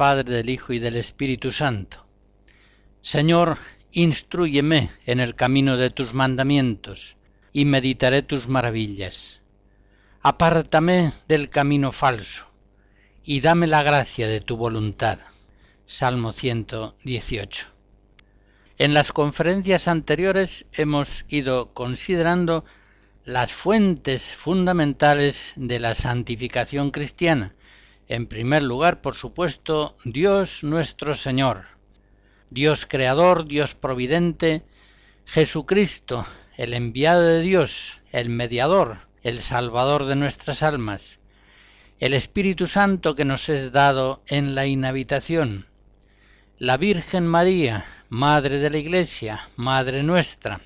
Padre, del Hijo y del Espíritu Santo. Señor, instruyeme en el camino de tus mandamientos, y meditaré tus maravillas. Apártame del camino falso, y dame la gracia de tu voluntad. Salmo 118. En las conferencias anteriores hemos ido considerando las fuentes fundamentales de la santificación cristiana, en primer lugar, por supuesto, Dios nuestro Señor, Dios creador, Dios providente, Jesucristo, el enviado de Dios, el mediador, el salvador de nuestras almas, el Espíritu Santo que nos es dado en la inhabitación, la Virgen María, Madre de la Iglesia, Madre nuestra,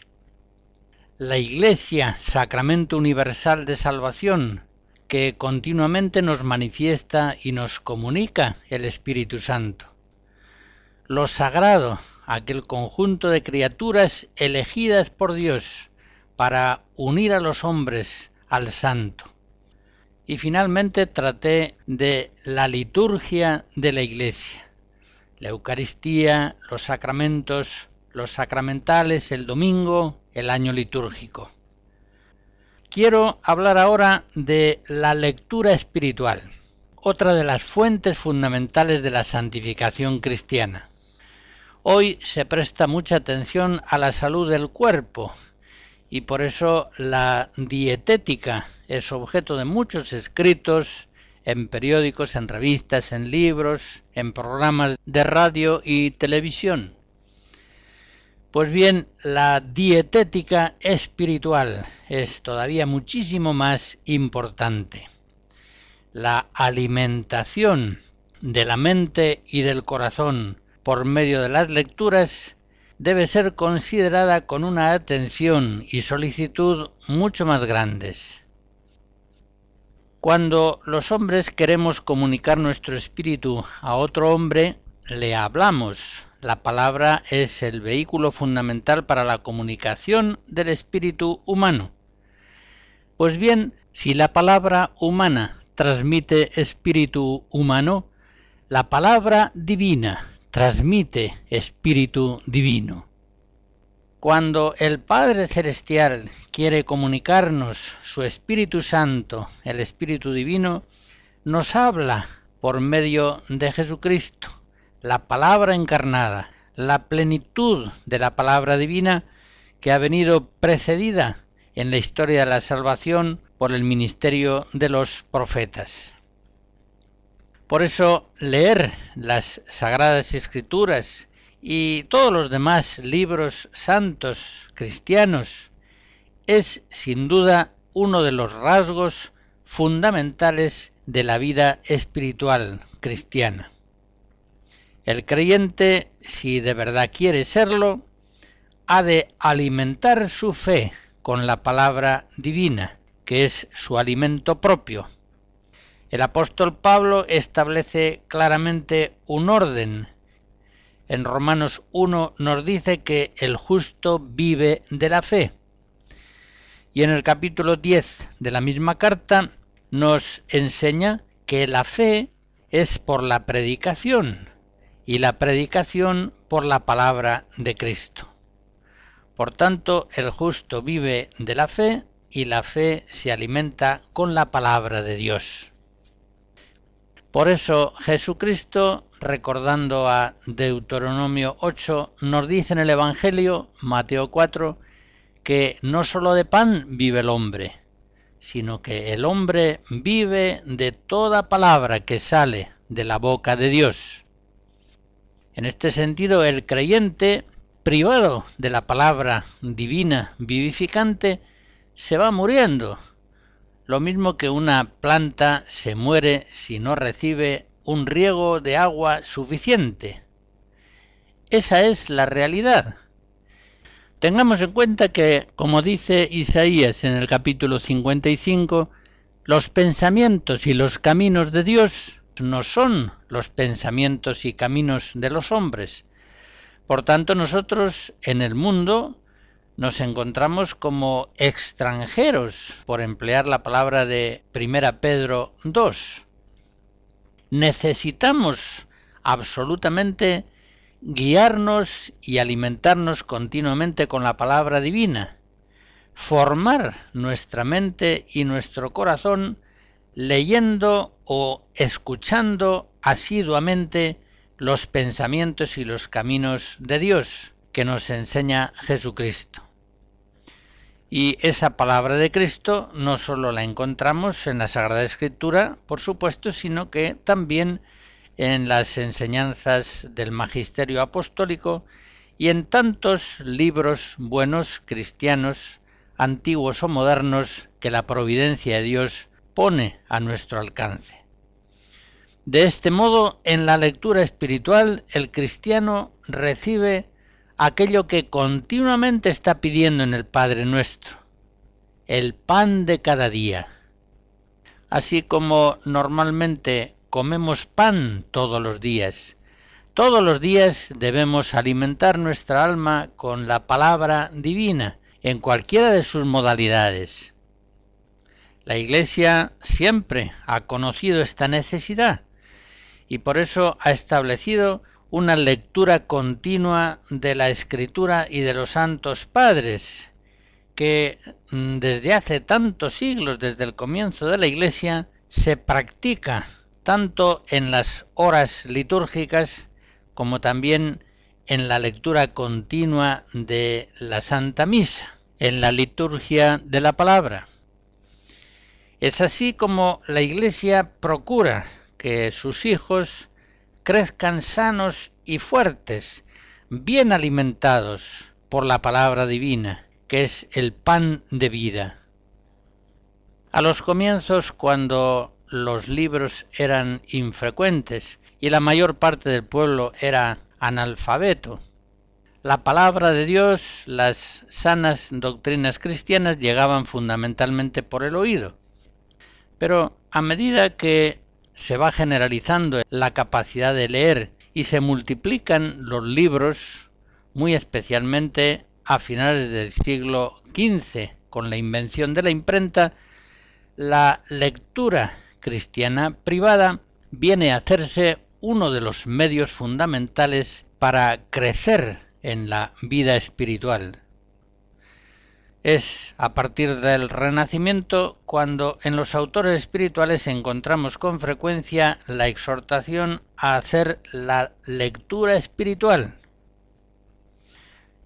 la Iglesia, sacramento universal de salvación, que continuamente nos manifiesta y nos comunica el Espíritu Santo. Lo sagrado, aquel conjunto de criaturas elegidas por Dios para unir a los hombres al santo. Y finalmente traté de la liturgia de la Iglesia, la Eucaristía, los sacramentos, los sacramentales, el domingo, el año litúrgico. Quiero hablar ahora de la lectura espiritual, otra de las fuentes fundamentales de la santificación cristiana. Hoy se presta mucha atención a la salud del cuerpo y por eso la dietética es objeto de muchos escritos en periódicos, en revistas, en libros, en programas de radio y televisión. Pues bien, la dietética espiritual es todavía muchísimo más importante. La alimentación de la mente y del corazón por medio de las lecturas debe ser considerada con una atención y solicitud mucho más grandes. Cuando los hombres queremos comunicar nuestro espíritu a otro hombre, le hablamos, la palabra es el vehículo fundamental para la comunicación del espíritu humano. Pues bien, si la palabra humana transmite espíritu humano, la palabra divina transmite espíritu divino. Cuando el Padre Celestial quiere comunicarnos su Espíritu Santo, el Espíritu Divino, nos habla por medio de Jesucristo, la palabra encarnada, la plenitud de la palabra divina que ha venido precedida en la historia de la salvación por el ministerio de los profetas. Por eso leer las sagradas escrituras y todos los demás libros santos cristianos es sin duda uno de los rasgos fundamentales de la vida espiritual cristiana. El creyente, si de verdad quiere serlo, ha de alimentar su fe con la palabra divina, que es su alimento propio. El apóstol Pablo establece claramente un orden. En Romanos 1 nos dice que el justo vive de la fe. Y en el capítulo 10 de la misma carta nos enseña que la fe es por la predicación, y la predicación por la palabra de Cristo. Por tanto, el justo vive de la fe y la fe se alimenta con la palabra de Dios. Por eso Jesucristo, recordando a Deuteronomio 8, nos dice en el Evangelio, Mateo 4, que no sólo de pan vive el hombre, sino que el hombre vive de toda palabra que sale de la boca de Dios. En este sentido, el creyente, privado de la palabra divina vivificante, se va muriendo. Lo mismo que una planta se muere si no recibe un riego de agua suficiente. Esa es la realidad. Tengamos en cuenta que, como dice Isaías en el capítulo 55, los pensamientos y los caminos de Dios no son los pensamientos y caminos de los hombres. Por tanto, nosotros en el mundo nos encontramos como extranjeros, por emplear la palabra de Primera Pedro 2. Necesitamos absolutamente guiarnos y alimentarnos continuamente con la palabra divina, formar nuestra mente y nuestro corazón leyendo o escuchando asiduamente los pensamientos y los caminos de Dios que nos enseña Jesucristo. Y esa palabra de Cristo no solo la encontramos en la Sagrada Escritura, por supuesto, sino que también en las enseñanzas del magisterio apostólico y en tantos libros buenos cristianos, antiguos o modernos, que la providencia de Dios pone a nuestro alcance. De este modo, en la lectura espiritual, el cristiano recibe aquello que continuamente está pidiendo en el Padre nuestro, el pan de cada día. Así como normalmente comemos pan todos los días. Todos los días debemos alimentar nuestra alma con la palabra divina, en cualquiera de sus modalidades. La Iglesia siempre ha conocido esta necesidad y por eso ha establecido una lectura continua de la Escritura y de los santos padres, que mm, desde hace tantos siglos, desde el comienzo de la Iglesia, se practica tanto en las horas litúrgicas como también en la lectura continua de la Santa Misa, en la liturgia de la palabra. Es así como la Iglesia procura que sus hijos crezcan sanos y fuertes, bien alimentados por la palabra divina, que es el pan de vida. A los comienzos, cuando los libros eran infrecuentes y la mayor parte del pueblo era analfabeto. La palabra de Dios, las sanas doctrinas cristianas llegaban fundamentalmente por el oído. Pero a medida que se va generalizando la capacidad de leer y se multiplican los libros, muy especialmente a finales del siglo XV, con la invención de la imprenta, la lectura cristiana privada viene a hacerse uno de los medios fundamentales para crecer en la vida espiritual. Es a partir del Renacimiento cuando en los autores espirituales encontramos con frecuencia la exhortación a hacer la lectura espiritual.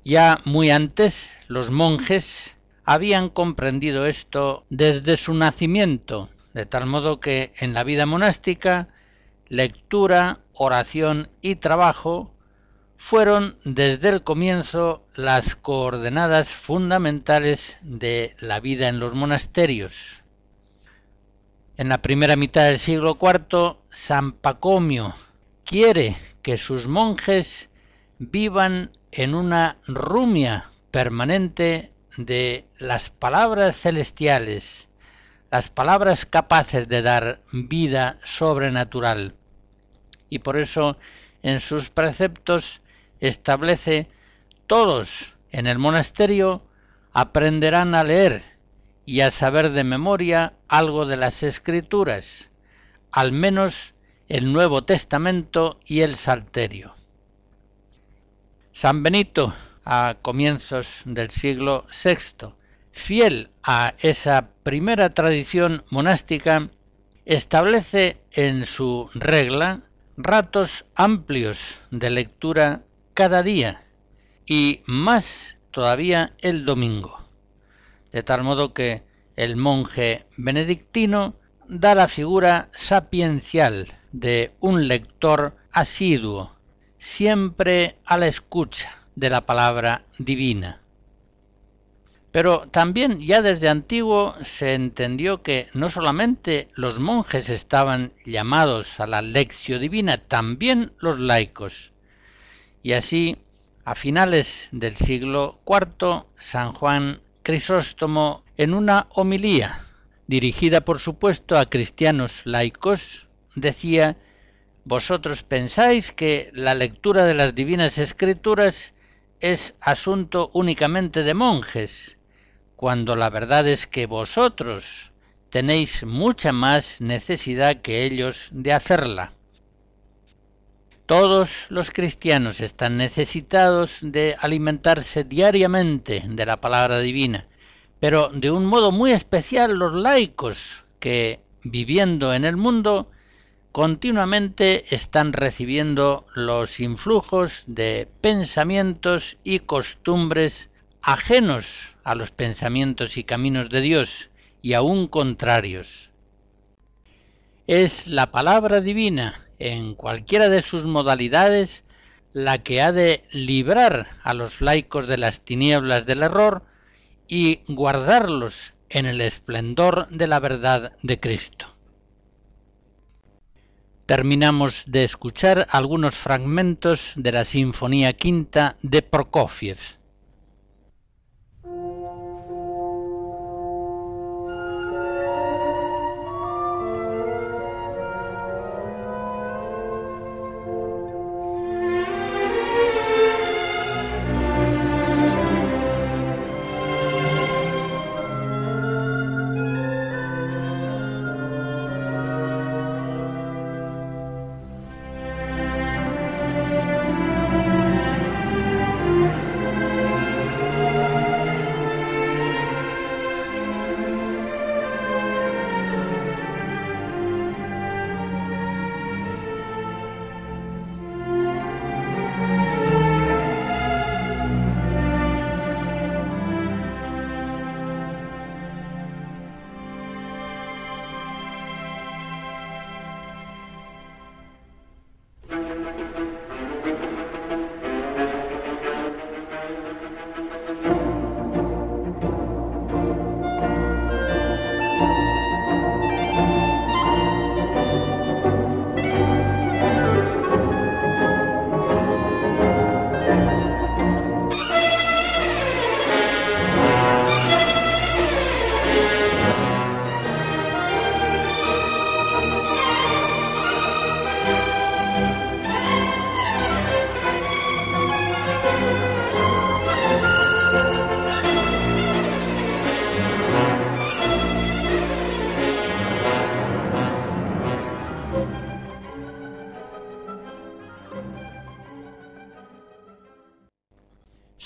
Ya muy antes los monjes habían comprendido esto desde su nacimiento de tal modo que en la vida monástica lectura, oración y trabajo fueron desde el comienzo las coordenadas fundamentales de la vida en los monasterios. En la primera mitad del siglo IV, San Pacomio quiere que sus monjes vivan en una rumia permanente de las palabras celestiales las palabras capaces de dar vida sobrenatural. Y por eso en sus preceptos establece todos en el monasterio aprenderán a leer y a saber de memoria algo de las escrituras, al menos el Nuevo Testamento y el Salterio. San Benito, a comienzos del siglo VI, fiel a esa primera tradición monástica, establece en su regla ratos amplios de lectura cada día y más todavía el domingo. De tal modo que el monje benedictino da la figura sapiencial de un lector asiduo, siempre a la escucha de la palabra divina. Pero también ya desde antiguo se entendió que no solamente los monjes estaban llamados a la lección divina, también los laicos. Y así, a finales del siglo IV, San Juan Crisóstomo, en una homilía dirigida por supuesto a cristianos laicos, decía Vosotros pensáis que la lectura de las divinas escrituras es asunto únicamente de monjes, cuando la verdad es que vosotros tenéis mucha más necesidad que ellos de hacerla. Todos los cristianos están necesitados de alimentarse diariamente de la palabra divina, pero de un modo muy especial los laicos que, viviendo en el mundo, continuamente están recibiendo los influjos de pensamientos y costumbres ajenos a los pensamientos y caminos de Dios y aún contrarios. Es la palabra divina, en cualquiera de sus modalidades, la que ha de librar a los laicos de las tinieblas del error y guardarlos en el esplendor de la verdad de Cristo. Terminamos de escuchar algunos fragmentos de la Sinfonía Quinta de Prokofiev.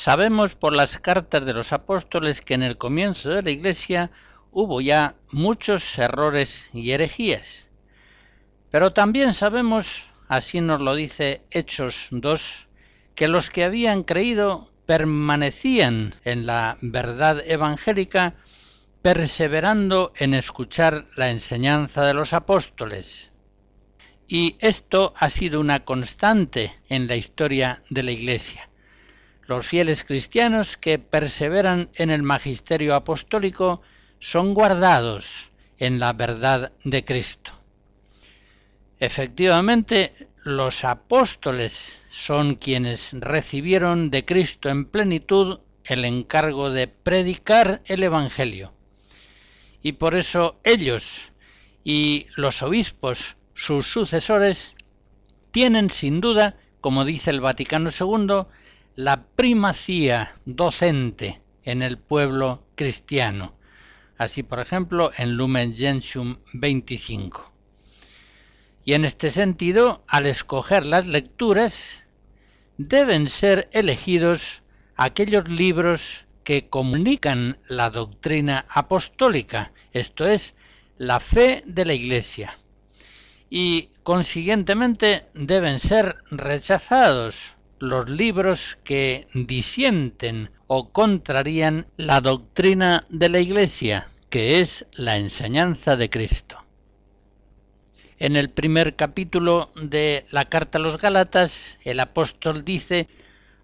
Sabemos por las cartas de los apóstoles que en el comienzo de la Iglesia hubo ya muchos errores y herejías. Pero también sabemos, así nos lo dice Hechos 2, que los que habían creído permanecían en la verdad evangélica, perseverando en escuchar la enseñanza de los apóstoles. Y esto ha sido una constante en la historia de la Iglesia. Los fieles cristianos que perseveran en el magisterio apostólico son guardados en la verdad de Cristo. Efectivamente, los apóstoles son quienes recibieron de Cristo en plenitud el encargo de predicar el Evangelio. Y por eso ellos y los obispos, sus sucesores, tienen sin duda, como dice el Vaticano II, la primacía docente en el pueblo cristiano. Así, por ejemplo, en Lumen Gentium 25. Y en este sentido, al escoger las lecturas, deben ser elegidos aquellos libros que comunican la doctrina apostólica, esto es, la fe de la Iglesia. Y consiguientemente deben ser rechazados los libros que disienten o contrarían la doctrina de la Iglesia, que es la enseñanza de Cristo. En el primer capítulo de la carta a los Gálatas, el apóstol dice,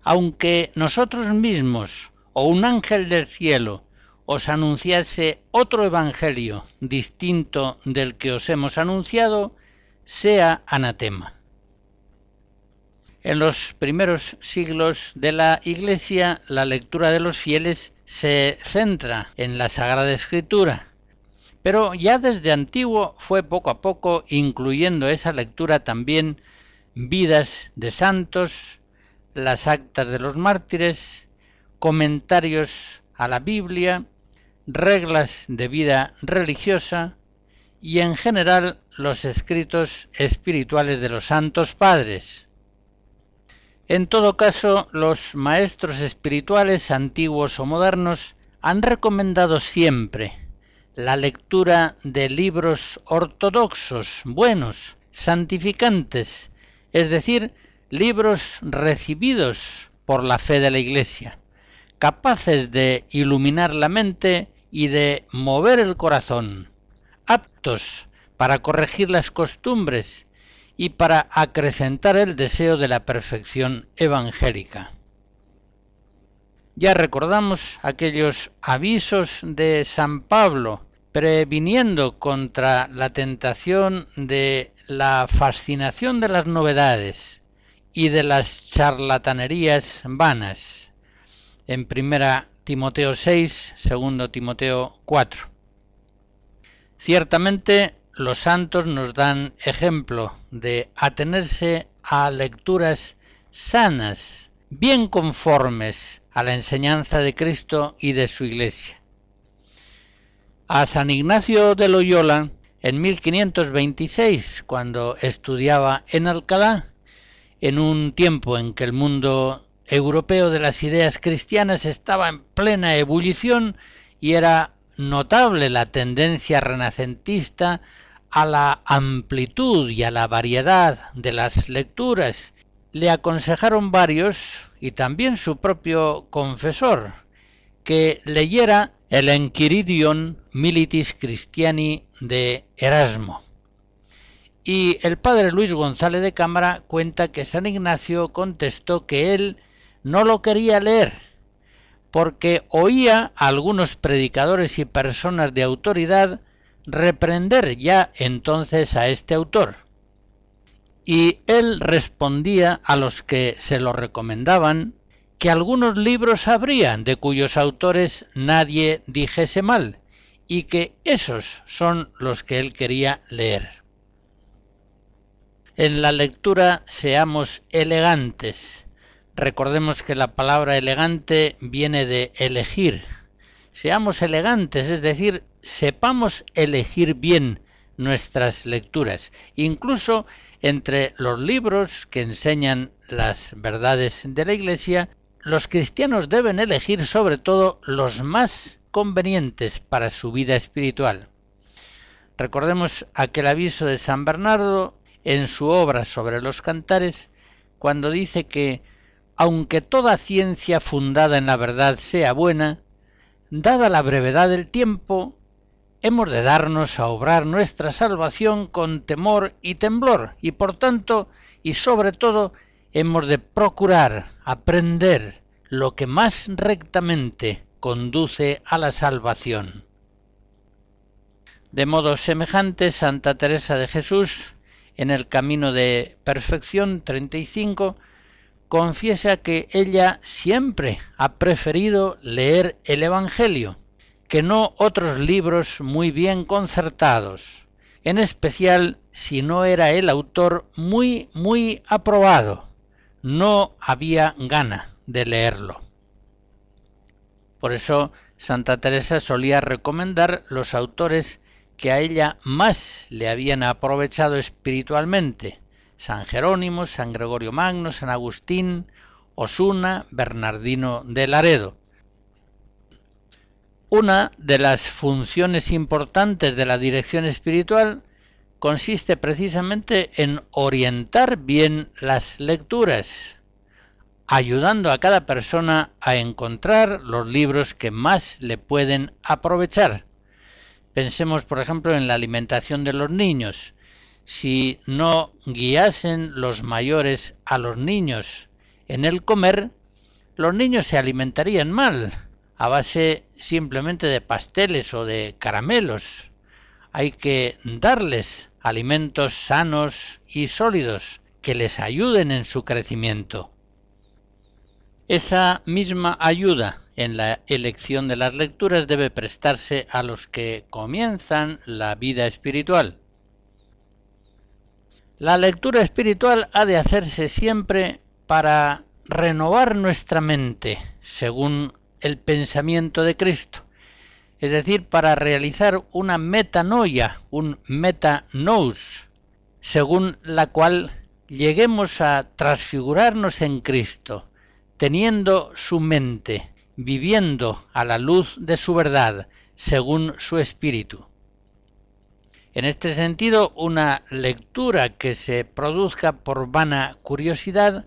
aunque nosotros mismos o un ángel del cielo os anunciase otro evangelio distinto del que os hemos anunciado, sea anatema. En los primeros siglos de la Iglesia, la lectura de los fieles se centra en la Sagrada Escritura, pero ya desde antiguo fue poco a poco incluyendo esa lectura también vidas de santos, las actas de los mártires, comentarios a la Biblia, reglas de vida religiosa y en general los escritos espirituales de los santos padres. En todo caso, los maestros espirituales antiguos o modernos han recomendado siempre la lectura de libros ortodoxos, buenos, santificantes, es decir, libros recibidos por la fe de la Iglesia, capaces de iluminar la mente y de mover el corazón, aptos para corregir las costumbres y para acrecentar el deseo de la perfección evangélica. Ya recordamos aquellos avisos de San Pablo previniendo contra la tentación de la fascinación de las novedades y de las charlatanerías vanas. En primera Timoteo 6, segundo Timoteo 4. Ciertamente los santos nos dan ejemplo de atenerse a lecturas sanas, bien conformes a la enseñanza de Cristo y de su Iglesia. A San Ignacio de Loyola, en 1526, cuando estudiaba en Alcalá, en un tiempo en que el mundo europeo de las ideas cristianas estaba en plena ebullición y era notable la tendencia renacentista a la amplitud y a la variedad de las lecturas, le aconsejaron varios, y también su propio confesor, que leyera el Enquiridion Militis Christiani de Erasmo. Y el padre Luis González de Cámara cuenta que San Ignacio contestó que él no lo quería leer, porque oía a algunos predicadores y personas de autoridad reprender ya entonces a este autor. Y él respondía a los que se lo recomendaban que algunos libros habrían de cuyos autores nadie dijese mal, y que esos son los que él quería leer. En la lectura seamos elegantes. Recordemos que la palabra elegante viene de elegir. Seamos elegantes, es decir, sepamos elegir bien nuestras lecturas, incluso entre los libros que enseñan las verdades de la Iglesia, los cristianos deben elegir sobre todo los más convenientes para su vida espiritual. Recordemos aquel aviso de San Bernardo en su obra sobre los cantares, cuando dice que, aunque toda ciencia fundada en la verdad sea buena, dada la brevedad del tiempo, hemos de darnos a obrar nuestra salvación con temor y temblor, y por tanto, y sobre todo, hemos de procurar aprender lo que más rectamente conduce a la salvación. De modo semejante, Santa Teresa de Jesús, en el Camino de Perfección 35, confiesa que ella siempre ha preferido leer el Evangelio, que no otros libros muy bien concertados, en especial si no era el autor muy, muy aprobado. No había gana de leerlo. Por eso Santa Teresa solía recomendar los autores que a ella más le habían aprovechado espiritualmente, San Jerónimo, San Gregorio Magno, San Agustín, Osuna, Bernardino de Laredo, una de las funciones importantes de la dirección espiritual consiste precisamente en orientar bien las lecturas, ayudando a cada persona a encontrar los libros que más le pueden aprovechar. Pensemos, por ejemplo, en la alimentación de los niños. Si no guiasen los mayores a los niños en el comer, los niños se alimentarían mal, a base simplemente de pasteles o de caramelos. Hay que darles alimentos sanos y sólidos que les ayuden en su crecimiento. Esa misma ayuda en la elección de las lecturas debe prestarse a los que comienzan la vida espiritual. La lectura espiritual ha de hacerse siempre para renovar nuestra mente según el pensamiento de Cristo, es decir, para realizar una metanoia, un metanous, según la cual lleguemos a transfigurarnos en Cristo, teniendo su mente, viviendo a la luz de su verdad, según su espíritu. En este sentido, una lectura que se produzca por vana curiosidad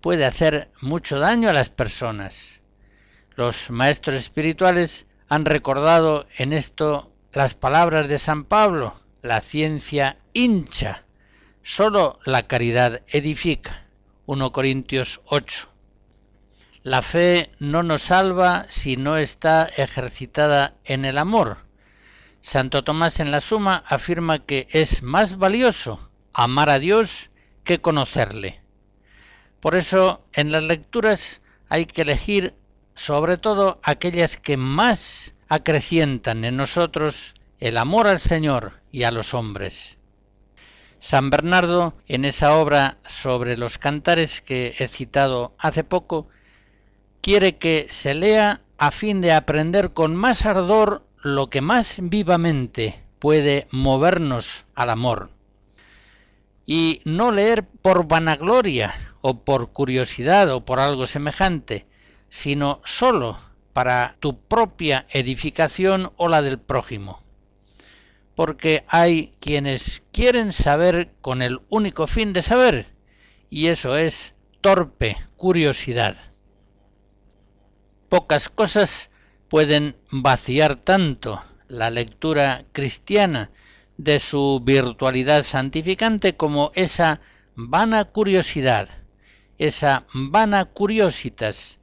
puede hacer mucho daño a las personas. Los maestros espirituales han recordado en esto las palabras de San Pablo, la ciencia hincha, sólo la caridad edifica. 1 Corintios 8. La fe no nos salva si no está ejercitada en el amor. Santo Tomás en la Suma afirma que es más valioso amar a Dios que conocerle. Por eso en las lecturas hay que elegir sobre todo aquellas que más acrecientan en nosotros el amor al Señor y a los hombres. San Bernardo, en esa obra sobre los cantares que he citado hace poco, quiere que se lea a fin de aprender con más ardor lo que más vivamente puede movernos al amor. Y no leer por vanagloria o por curiosidad o por algo semejante, sino sólo para tu propia edificación o la del prójimo. Porque hay quienes quieren saber con el único fin de saber, y eso es torpe curiosidad. Pocas cosas pueden vaciar tanto la lectura cristiana de su virtualidad santificante como esa vana curiosidad, esa vana curiositas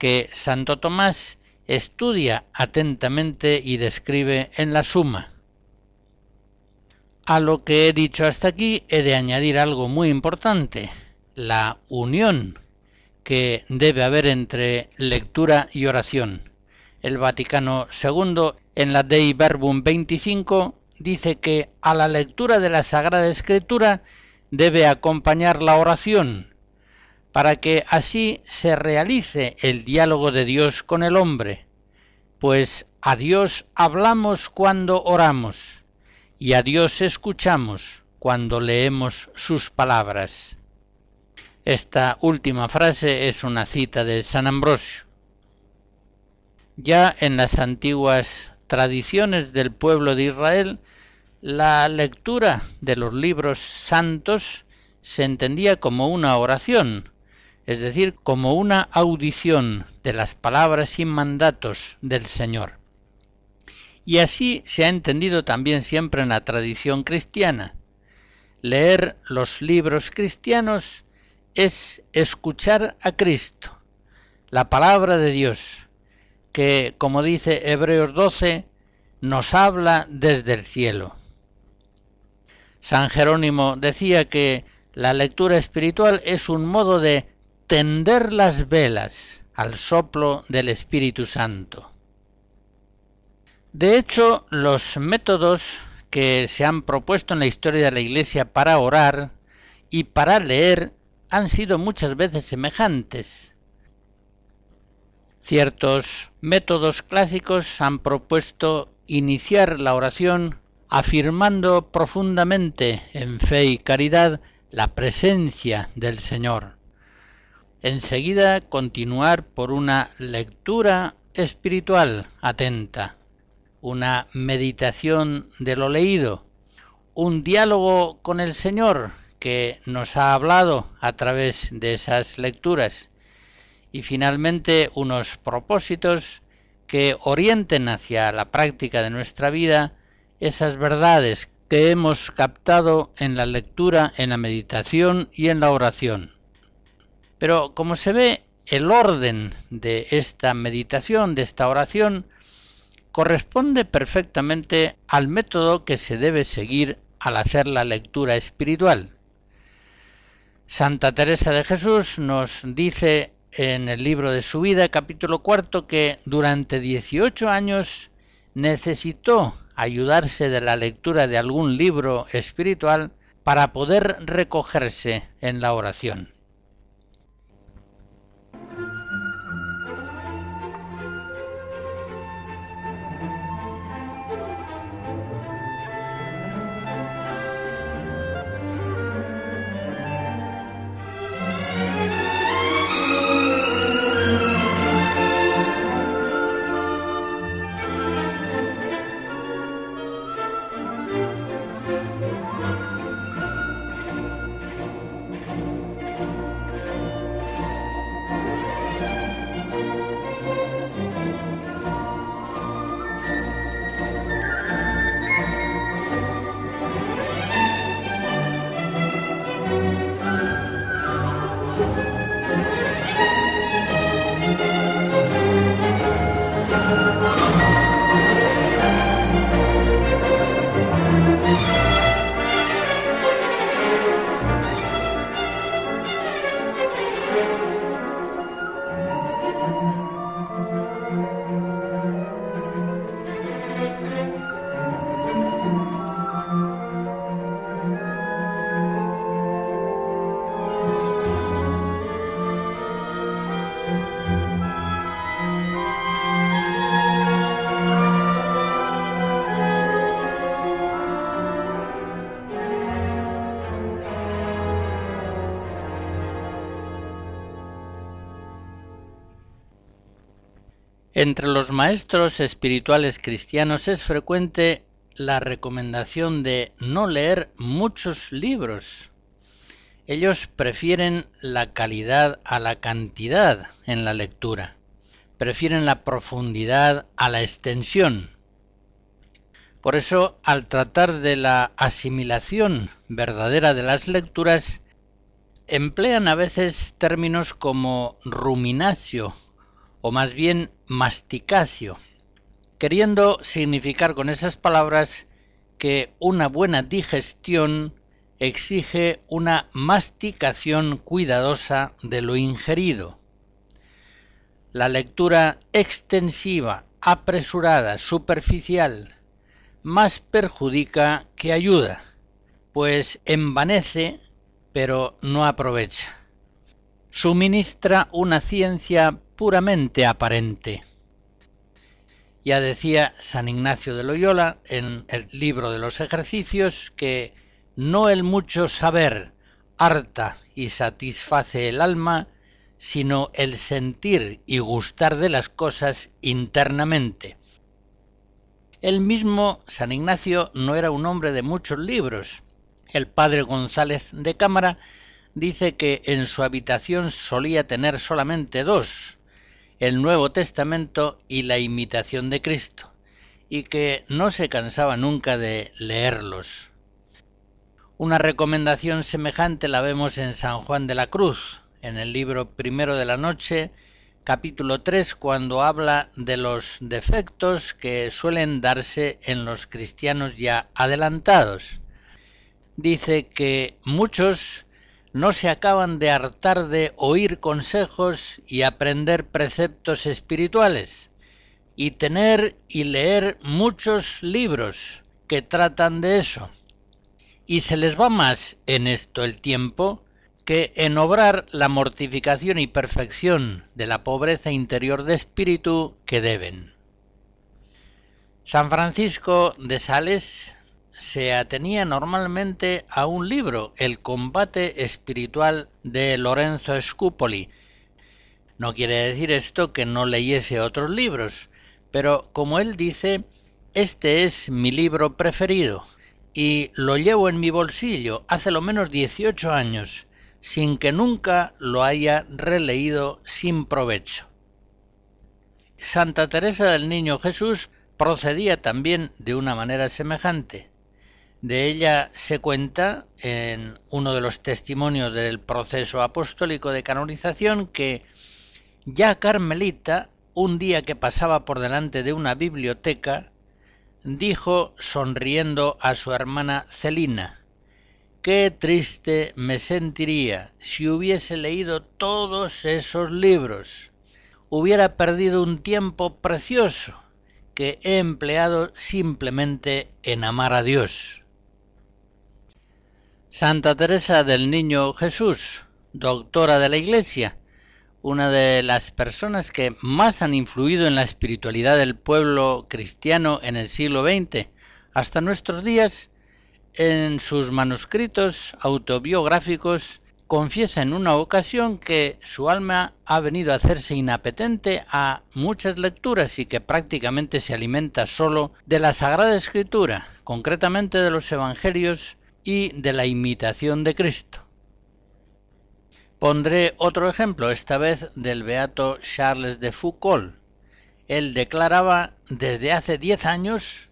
que Santo Tomás estudia atentamente y describe en la suma. A lo que he dicho hasta aquí he de añadir algo muy importante, la unión que debe haber entre lectura y oración. El Vaticano II, en la Dei Verbum 25, dice que a la lectura de la Sagrada Escritura debe acompañar la oración, para que así se realice el diálogo de Dios con el hombre, pues a Dios hablamos cuando oramos, y a Dios escuchamos cuando leemos sus palabras. Esta última frase es una cita de San Ambrosio. Ya en las antiguas tradiciones del pueblo de Israel, la lectura de los libros santos se entendía como una oración, es decir, como una audición de las palabras y mandatos del Señor. Y así se ha entendido también siempre en la tradición cristiana. Leer los libros cristianos es escuchar a Cristo, la palabra de Dios, que, como dice Hebreos 12, nos habla desde el cielo. San Jerónimo decía que la lectura espiritual es un modo de tender las velas al soplo del Espíritu Santo. De hecho, los métodos que se han propuesto en la historia de la Iglesia para orar y para leer han sido muchas veces semejantes. Ciertos métodos clásicos han propuesto iniciar la oración afirmando profundamente en fe y caridad la presencia del Señor. Enseguida continuar por una lectura espiritual atenta, una meditación de lo leído, un diálogo con el Señor que nos ha hablado a través de esas lecturas y finalmente unos propósitos que orienten hacia la práctica de nuestra vida esas verdades que hemos captado en la lectura, en la meditación y en la oración. Pero como se ve, el orden de esta meditación, de esta oración, corresponde perfectamente al método que se debe seguir al hacer la lectura espiritual. Santa Teresa de Jesús nos dice en el libro de su vida, capítulo cuarto, que durante 18 años necesitó ayudarse de la lectura de algún libro espiritual para poder recogerse en la oración. Entre los maestros espirituales cristianos es frecuente la recomendación de no leer muchos libros. Ellos prefieren la calidad a la cantidad en la lectura, prefieren la profundidad a la extensión. Por eso, al tratar de la asimilación verdadera de las lecturas, emplean a veces términos como ruminacio o más bien masticacio, queriendo significar con esas palabras que una buena digestión exige una masticación cuidadosa de lo ingerido. La lectura extensiva, apresurada, superficial, más perjudica que ayuda, pues envanece pero no aprovecha. Suministra una ciencia puramente aparente. Ya decía San Ignacio de Loyola en el libro de los ejercicios que no el mucho saber harta y satisface el alma, sino el sentir y gustar de las cosas internamente. El mismo San Ignacio no era un hombre de muchos libros. El padre González de Cámara dice que en su habitación solía tener solamente dos, el Nuevo Testamento y la imitación de Cristo, y que no se cansaba nunca de leerlos. Una recomendación semejante la vemos en San Juan de la Cruz, en el libro primero de la noche, capítulo 3, cuando habla de los defectos que suelen darse en los cristianos ya adelantados. Dice que muchos no se acaban de hartar de oír consejos y aprender preceptos espirituales, y tener y leer muchos libros que tratan de eso. Y se les va más en esto el tiempo que en obrar la mortificación y perfección de la pobreza interior de espíritu que deben. San Francisco de Sales se atenía normalmente a un libro, El combate espiritual de Lorenzo Scupoli. No quiere decir esto que no leyese otros libros, pero como él dice, este es mi libro preferido y lo llevo en mi bolsillo hace lo menos 18 años, sin que nunca lo haya releído sin provecho. Santa Teresa del Niño Jesús procedía también de una manera semejante. De ella se cuenta en uno de los testimonios del proceso apostólico de canonización que ya carmelita, un día que pasaba por delante de una biblioteca, dijo sonriendo a su hermana Celina, Qué triste me sentiría si hubiese leído todos esos libros. Hubiera perdido un tiempo precioso que he empleado simplemente en amar a Dios. Santa Teresa del Niño Jesús, doctora de la Iglesia, una de las personas que más han influido en la espiritualidad del pueblo cristiano en el siglo XX hasta nuestros días, en sus manuscritos autobiográficos confiesa en una ocasión que su alma ha venido a hacerse inapetente a muchas lecturas y que prácticamente se alimenta solo de la Sagrada Escritura, concretamente de los Evangelios y de la imitación de Cristo. Pondré otro ejemplo, esta vez del beato Charles de Foucault. Él declaraba desde hace diez años,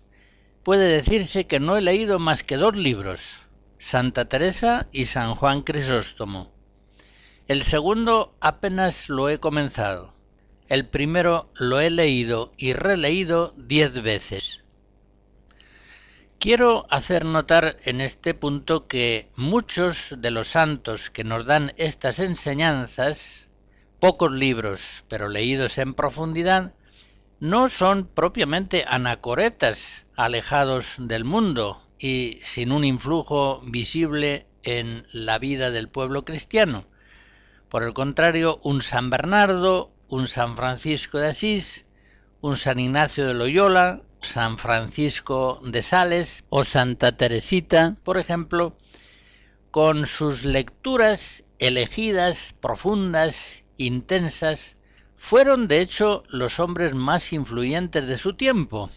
puede decirse que no he leído más que dos libros, Santa Teresa y San Juan Crisóstomo. El segundo apenas lo he comenzado. El primero lo he leído y releído diez veces. Quiero hacer notar en este punto que muchos de los santos que nos dan estas enseñanzas, pocos libros, pero leídos en profundidad, no son propiamente anacoretas alejados del mundo y sin un influjo visible en la vida del pueblo cristiano. Por el contrario, un San Bernardo, un San Francisco de Asís, un San Ignacio de Loyola, San Francisco de Sales o Santa Teresita, por ejemplo, con sus lecturas elegidas, profundas, intensas, fueron de hecho los hombres más influyentes de su tiempo.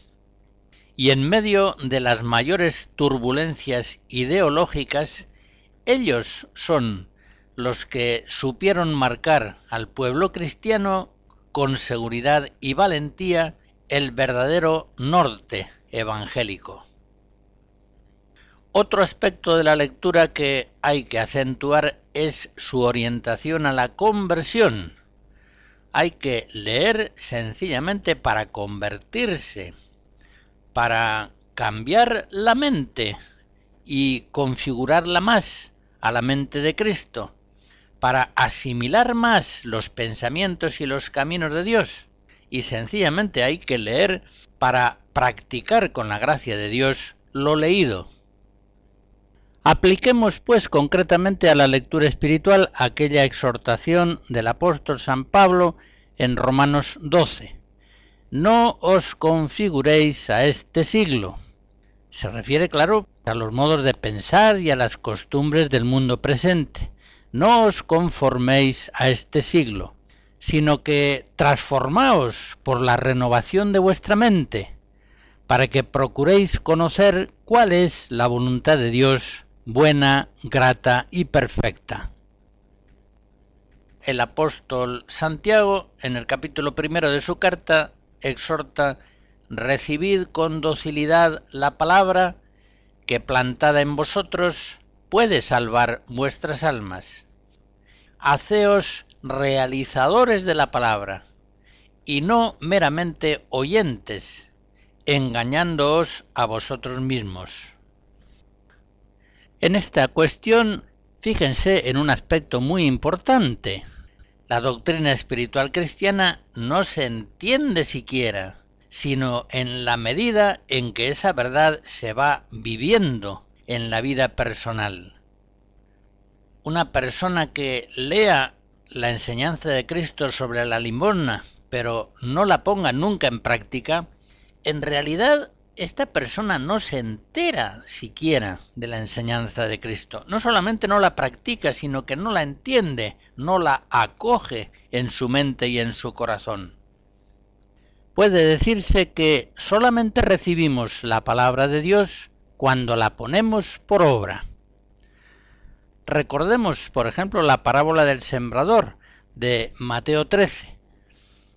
Y en medio de las mayores turbulencias ideológicas, ellos son los que supieron marcar al pueblo cristiano con seguridad y valentía el verdadero norte evangélico. Otro aspecto de la lectura que hay que acentuar es su orientación a la conversión. Hay que leer sencillamente para convertirse, para cambiar la mente y configurarla más a la mente de Cristo, para asimilar más los pensamientos y los caminos de Dios y sencillamente hay que leer para practicar con la gracia de Dios lo leído. Apliquemos pues concretamente a la lectura espiritual aquella exhortación del apóstol San Pablo en Romanos 12. No os configuréis a este siglo. Se refiere, claro, a los modos de pensar y a las costumbres del mundo presente. No os conforméis a este siglo sino que transformaos por la renovación de vuestra mente, para que procuréis conocer cuál es la voluntad de Dios, buena, grata y perfecta. El apóstol Santiago, en el capítulo primero de su carta, exhorta Recibid con docilidad la palabra que plantada en vosotros puede salvar vuestras almas. Haceos realizadores de la palabra y no meramente oyentes, engañándoos a vosotros mismos. En esta cuestión, fíjense en un aspecto muy importante. La doctrina espiritual cristiana no se entiende siquiera, sino en la medida en que esa verdad se va viviendo en la vida personal. Una persona que lea la enseñanza de Cristo sobre la limosna, pero no la ponga nunca en práctica, en realidad esta persona no se entera siquiera de la enseñanza de Cristo. No solamente no la practica, sino que no la entiende, no la acoge en su mente y en su corazón. Puede decirse que solamente recibimos la palabra de Dios cuando la ponemos por obra. Recordemos, por ejemplo, la parábola del sembrador de Mateo 13.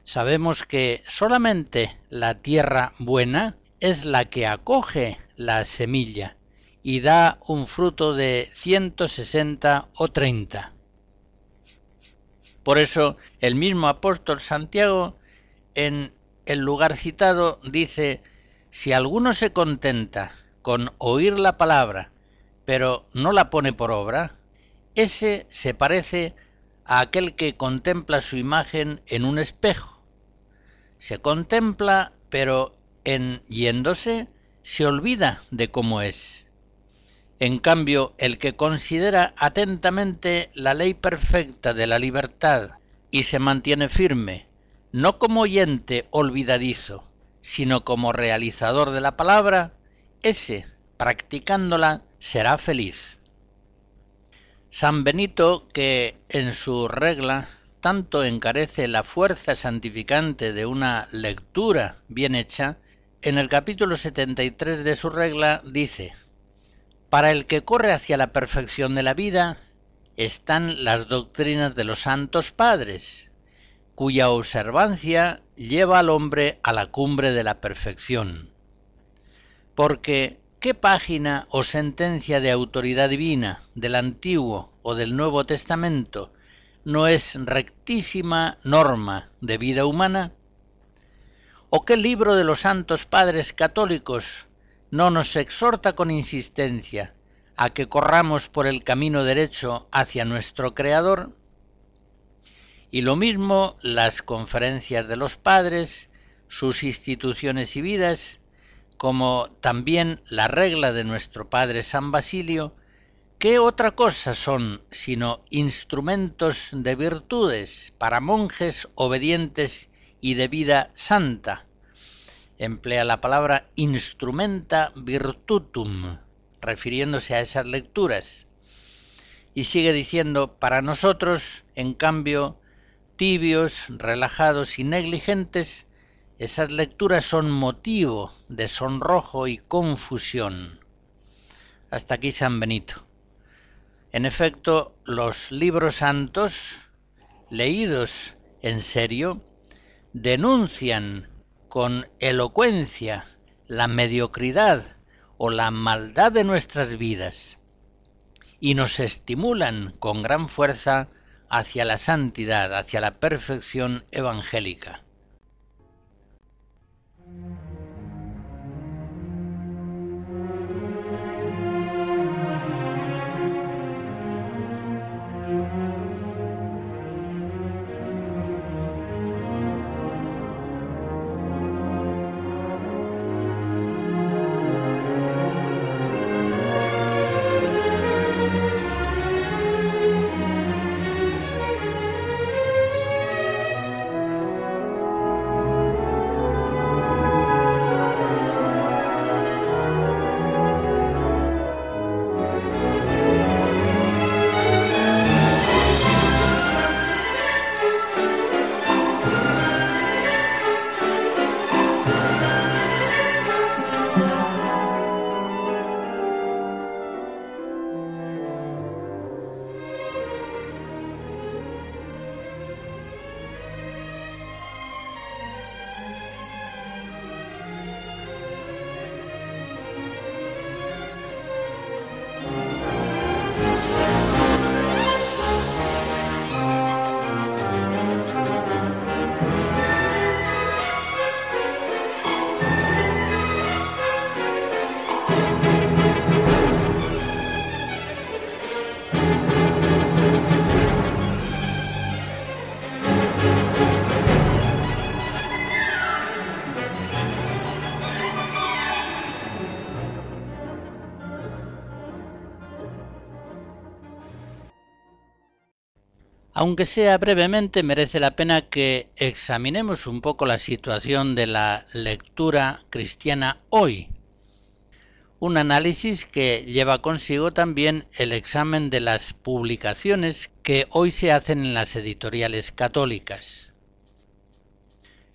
Sabemos que solamente la tierra buena es la que acoge la semilla y da un fruto de 160 o 30. Por eso el mismo apóstol Santiago en el lugar citado dice, si alguno se contenta con oír la palabra, pero no la pone por obra, ese se parece a aquel que contempla su imagen en un espejo. Se contempla, pero en yéndose se olvida de cómo es. En cambio, el que considera atentamente la ley perfecta de la libertad y se mantiene firme, no como oyente olvidadizo, sino como realizador de la palabra, ese, practicándola, será feliz. San Benito, que en su regla tanto encarece la fuerza santificante de una lectura bien hecha, en el capítulo 73 de su regla dice, Para el que corre hacia la perfección de la vida están las doctrinas de los santos padres, cuya observancia lleva al hombre a la cumbre de la perfección. Porque ¿Qué página o sentencia de autoridad divina del Antiguo o del Nuevo Testamento no es rectísima norma de vida humana? ¿O qué libro de los santos padres católicos no nos exhorta con insistencia a que corramos por el camino derecho hacia nuestro Creador? Y lo mismo las conferencias de los padres, sus instituciones y vidas, como también la regla de nuestro Padre San Basilio, ¿qué otra cosa son sino instrumentos de virtudes para monjes obedientes y de vida santa? Emplea la palabra instrumenta virtutum, refiriéndose a esas lecturas. Y sigue diciendo, para nosotros, en cambio, tibios, relajados y negligentes, esas lecturas son motivo de sonrojo y confusión. Hasta aquí San Benito. En efecto, los libros santos, leídos en serio, denuncian con elocuencia la mediocridad o la maldad de nuestras vidas y nos estimulan con gran fuerza hacia la santidad, hacia la perfección evangélica. Mm-hmm. Aunque sea brevemente, merece la pena que examinemos un poco la situación de la lectura cristiana hoy. Un análisis que lleva consigo también el examen de las publicaciones que hoy se hacen en las editoriales católicas.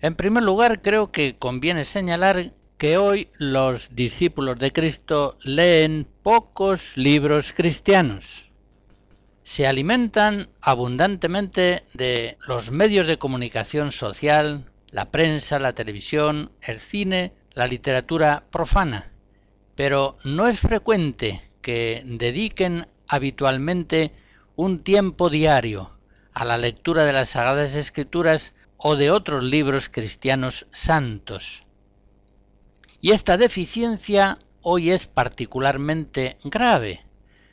En primer lugar, creo que conviene señalar que hoy los discípulos de Cristo leen pocos libros cristianos se alimentan abundantemente de los medios de comunicación social, la prensa, la televisión, el cine, la literatura profana, pero no es frecuente que dediquen habitualmente un tiempo diario a la lectura de las Sagradas Escrituras o de otros libros cristianos santos. Y esta deficiencia hoy es particularmente grave,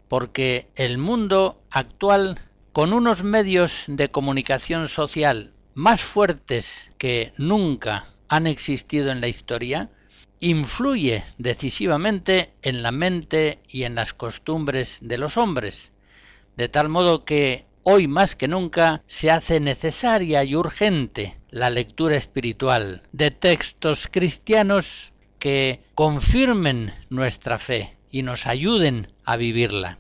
porque el mundo actual, con unos medios de comunicación social más fuertes que nunca han existido en la historia, influye decisivamente en la mente y en las costumbres de los hombres, de tal modo que hoy más que nunca se hace necesaria y urgente la lectura espiritual de textos cristianos que confirmen nuestra fe y nos ayuden a vivirla.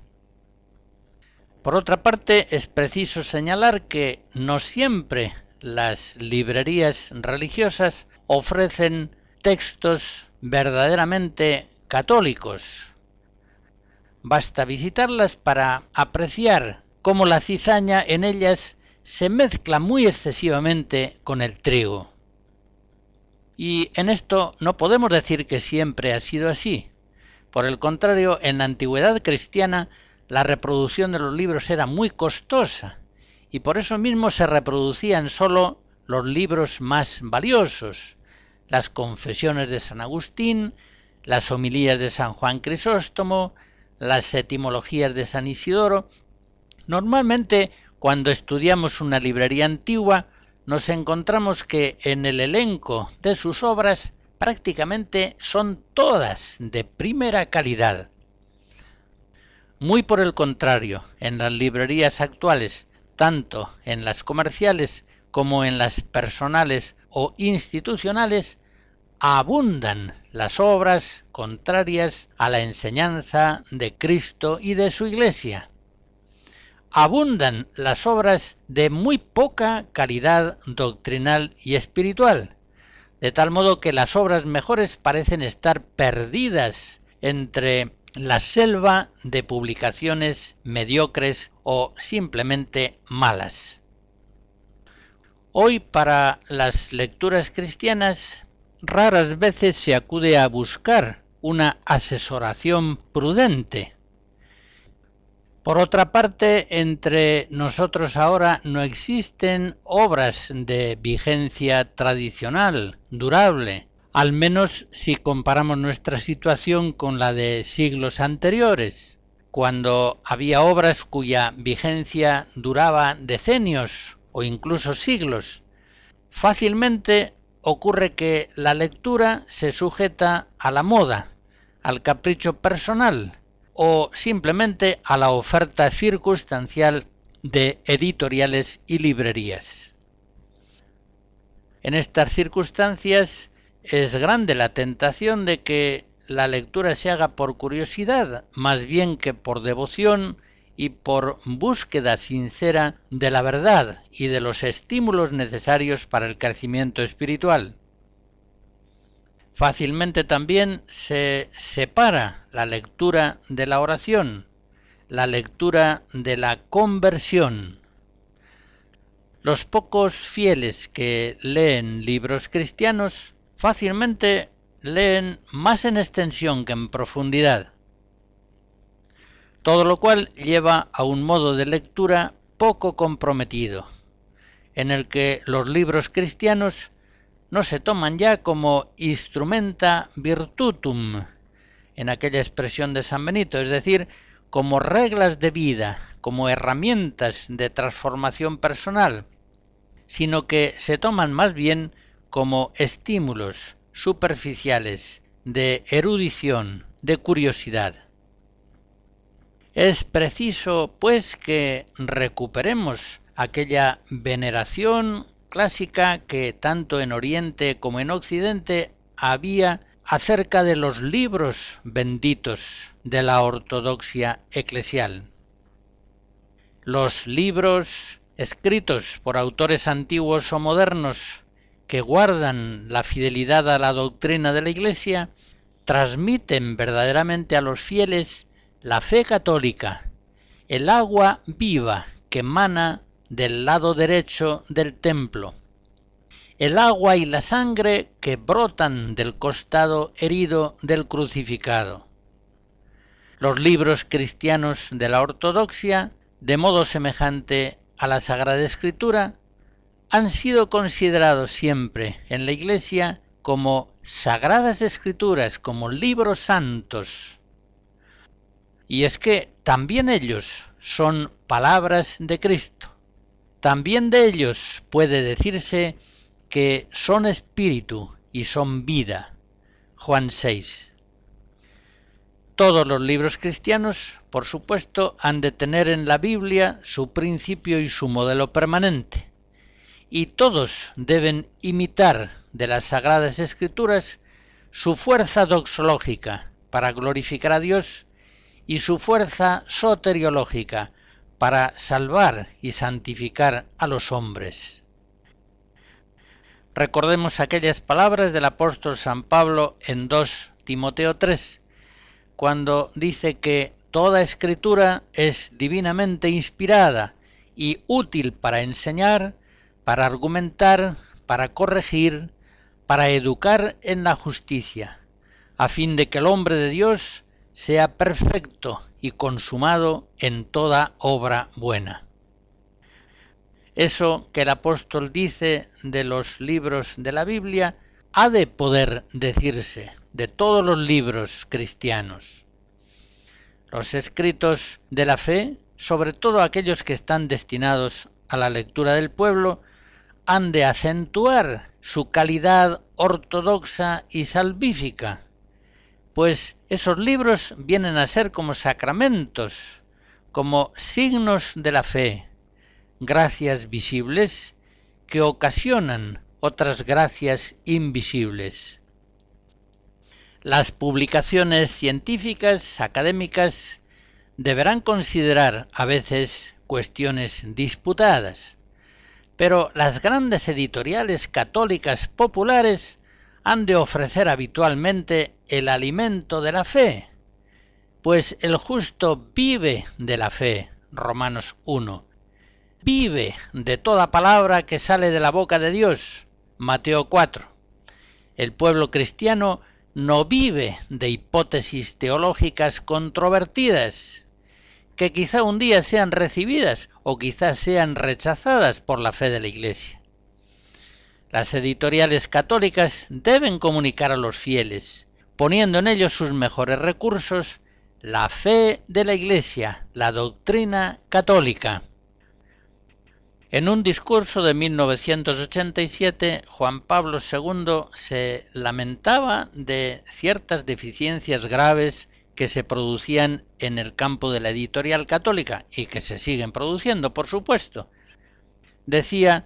Por otra parte, es preciso señalar que no siempre las librerías religiosas ofrecen textos verdaderamente católicos. Basta visitarlas para apreciar cómo la cizaña en ellas se mezcla muy excesivamente con el trigo. Y en esto no podemos decir que siempre ha sido así. Por el contrario, en la antigüedad cristiana la reproducción de los libros era muy costosa y por eso mismo se reproducían sólo los libros más valiosos, las confesiones de San Agustín, las homilías de San Juan Crisóstomo, las etimologías de San Isidoro. Normalmente, cuando estudiamos una librería antigua, nos encontramos que en el elenco de sus obras prácticamente son todas de primera calidad. Muy por el contrario, en las librerías actuales, tanto en las comerciales como en las personales o institucionales, abundan las obras contrarias a la enseñanza de Cristo y de su Iglesia. Abundan las obras de muy poca calidad doctrinal y espiritual, de tal modo que las obras mejores parecen estar perdidas entre la selva de publicaciones mediocres o simplemente malas. Hoy para las lecturas cristianas raras veces se acude a buscar una asesoración prudente. Por otra parte, entre nosotros ahora no existen obras de vigencia tradicional, durable, al menos si comparamos nuestra situación con la de siglos anteriores, cuando había obras cuya vigencia duraba decenios o incluso siglos. Fácilmente ocurre que la lectura se sujeta a la moda, al capricho personal o simplemente a la oferta circunstancial de editoriales y librerías. En estas circunstancias es grande la tentación de que la lectura se haga por curiosidad más bien que por devoción y por búsqueda sincera de la verdad y de los estímulos necesarios para el crecimiento espiritual. Fácilmente también se separa la lectura de la oración, la lectura de la conversión. Los pocos fieles que leen libros cristianos fácilmente leen más en extensión que en profundidad todo lo cual lleva a un modo de lectura poco comprometido, en el que los libros cristianos no se toman ya como instrumenta virtutum, en aquella expresión de San Benito, es decir, como reglas de vida, como herramientas de transformación personal, sino que se toman más bien como estímulos superficiales de erudición, de curiosidad. Es preciso, pues, que recuperemos aquella veneración clásica que tanto en Oriente como en Occidente había acerca de los libros benditos de la ortodoxia eclesial. Los libros escritos por autores antiguos o modernos que guardan la fidelidad a la doctrina de la Iglesia transmiten verdaderamente a los fieles la fe católica, el agua viva que emana del lado derecho del templo, el agua y la sangre que brotan del costado herido del crucificado. Los libros cristianos de la ortodoxia, de modo semejante, a la Sagrada Escritura han sido considerados siempre en la Iglesia como sagradas escrituras, como libros santos. Y es que también ellos son palabras de Cristo. También de ellos puede decirse que son espíritu y son vida. Juan 6. Todos los libros cristianos, por supuesto, han de tener en la Biblia su principio y su modelo permanente, y todos deben imitar de las Sagradas Escrituras su fuerza doxológica para glorificar a Dios y su fuerza soteriológica para salvar y santificar a los hombres. Recordemos aquellas palabras del apóstol San Pablo en 2 Timoteo 3, cuando dice que toda escritura es divinamente inspirada y útil para enseñar, para argumentar, para corregir, para educar en la justicia, a fin de que el hombre de Dios sea perfecto y consumado en toda obra buena. Eso que el apóstol dice de los libros de la Biblia ha de poder decirse de todos los libros cristianos. Los escritos de la fe, sobre todo aquellos que están destinados a la lectura del pueblo, han de acentuar su calidad ortodoxa y salvífica, pues esos libros vienen a ser como sacramentos, como signos de la fe, gracias visibles que ocasionan otras gracias invisibles. Las publicaciones científicas, académicas, deberán considerar a veces cuestiones disputadas, pero las grandes editoriales católicas populares han de ofrecer habitualmente el alimento de la fe, pues el justo vive de la fe, Romanos 1, vive de toda palabra que sale de la boca de Dios. Mateo 4. El pueblo cristiano no vive de hipótesis teológicas controvertidas, que quizá un día sean recibidas o quizá sean rechazadas por la fe de la Iglesia. Las editoriales católicas deben comunicar a los fieles, poniendo en ellos sus mejores recursos, la fe de la Iglesia, la doctrina católica. En un discurso de 1987, Juan Pablo II se lamentaba de ciertas deficiencias graves que se producían en el campo de la editorial católica y que se siguen produciendo, por supuesto. Decía,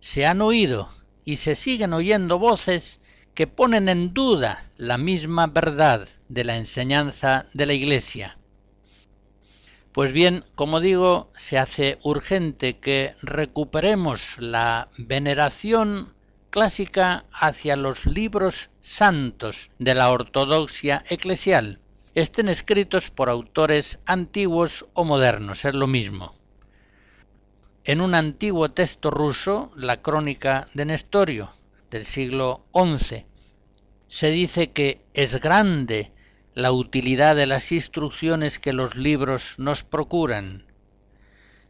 se han oído y se siguen oyendo voces que ponen en duda la misma verdad de la enseñanza de la Iglesia. Pues bien, como digo, se hace urgente que recuperemos la veneración clásica hacia los libros santos de la ortodoxia eclesial, estén escritos por autores antiguos o modernos, es lo mismo. En un antiguo texto ruso, la crónica de Nestorio, del siglo XI, se dice que es grande la utilidad de las instrucciones que los libros nos procuran.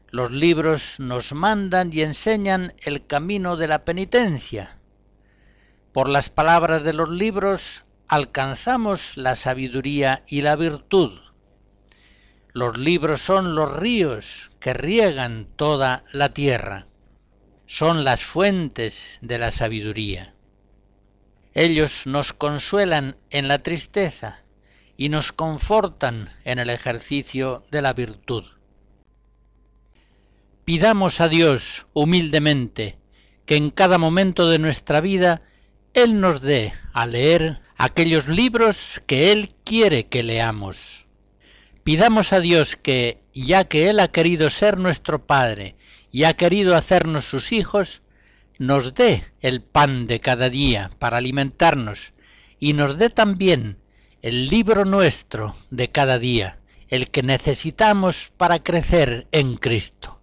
Los libros nos mandan y enseñan el camino de la penitencia. Por las palabras de los libros alcanzamos la sabiduría y la virtud. Los libros son los ríos que riegan toda la tierra. Son las fuentes de la sabiduría. Ellos nos consuelan en la tristeza, y nos confortan en el ejercicio de la virtud. Pidamos a Dios humildemente que en cada momento de nuestra vida Él nos dé a leer aquellos libros que Él quiere que leamos. Pidamos a Dios que, ya que Él ha querido ser nuestro Padre y ha querido hacernos sus hijos, nos dé el pan de cada día para alimentarnos y nos dé también el libro nuestro de cada día, el que necesitamos para crecer en Cristo.